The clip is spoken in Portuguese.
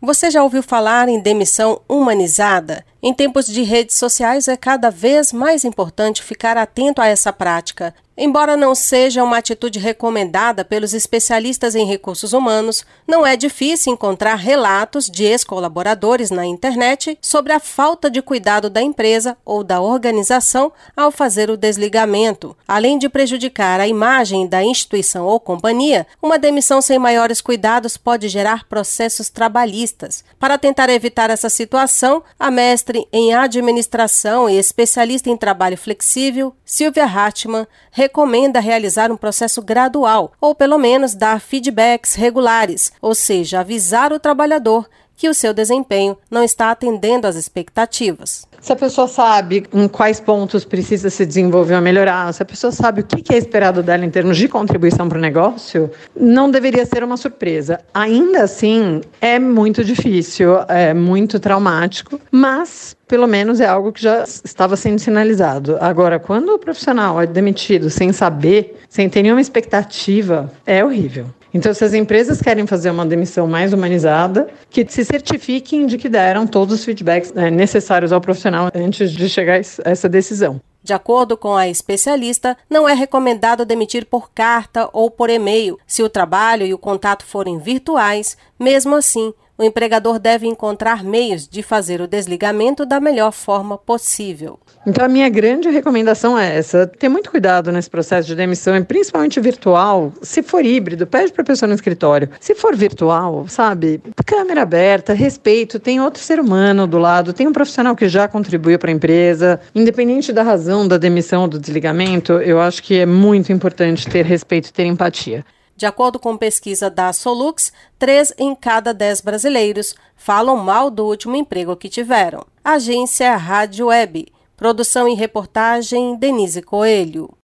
Você já ouviu falar em demissão humanizada? Em tempos de redes sociais é cada vez mais importante ficar atento a essa prática. Embora não seja uma atitude recomendada pelos especialistas em recursos humanos, não é difícil encontrar relatos de ex-colaboradores na internet sobre a falta de cuidado da empresa ou da organização ao fazer o desligamento. Além de prejudicar a imagem da instituição ou companhia, uma demissão sem maiores cuidados pode gerar processos trabalhistas. Para tentar evitar essa situação, a mestre em administração e especialista em trabalho flexível, Silvia Hartmann, recomenda realizar um processo gradual, ou pelo menos dar feedbacks regulares, ou seja, avisar o trabalhador que o seu desempenho não está atendendo às expectativas. Se a pessoa sabe em quais pontos precisa se desenvolver ou melhorar, se a pessoa sabe o que é esperado dela em termos de contribuição para o negócio, não deveria ser uma surpresa. Ainda assim, é muito difícil, é muito traumático, mas pelo menos é algo que já estava sendo sinalizado. Agora, quando o profissional é demitido sem saber, sem ter nenhuma expectativa, é horrível. Então, se as empresas querem fazer uma demissão mais humanizada, que se certifiquem de que deram todos os feedbacks né, necessários ao profissional antes de chegar a essa decisão. De acordo com a especialista, não é recomendado demitir por carta ou por e-mail, se o trabalho e o contato forem virtuais. Mesmo assim, o empregador deve encontrar meios de fazer o desligamento da melhor forma possível. Então, a minha grande recomendação é essa: ter muito cuidado nesse processo de demissão, principalmente virtual. Se for híbrido, pede para a pessoa no escritório. Se for virtual, sabe, câmera aberta, respeito, tem outro ser humano do lado, tem um profissional que já contribuiu para a empresa. Independente da razão da demissão ou do desligamento, eu acho que é muito importante ter respeito e ter empatia. De acordo com pesquisa da Solux, três em cada dez brasileiros falam mal do último emprego que tiveram. Agência Rádio Web. Produção e reportagem Denise Coelho.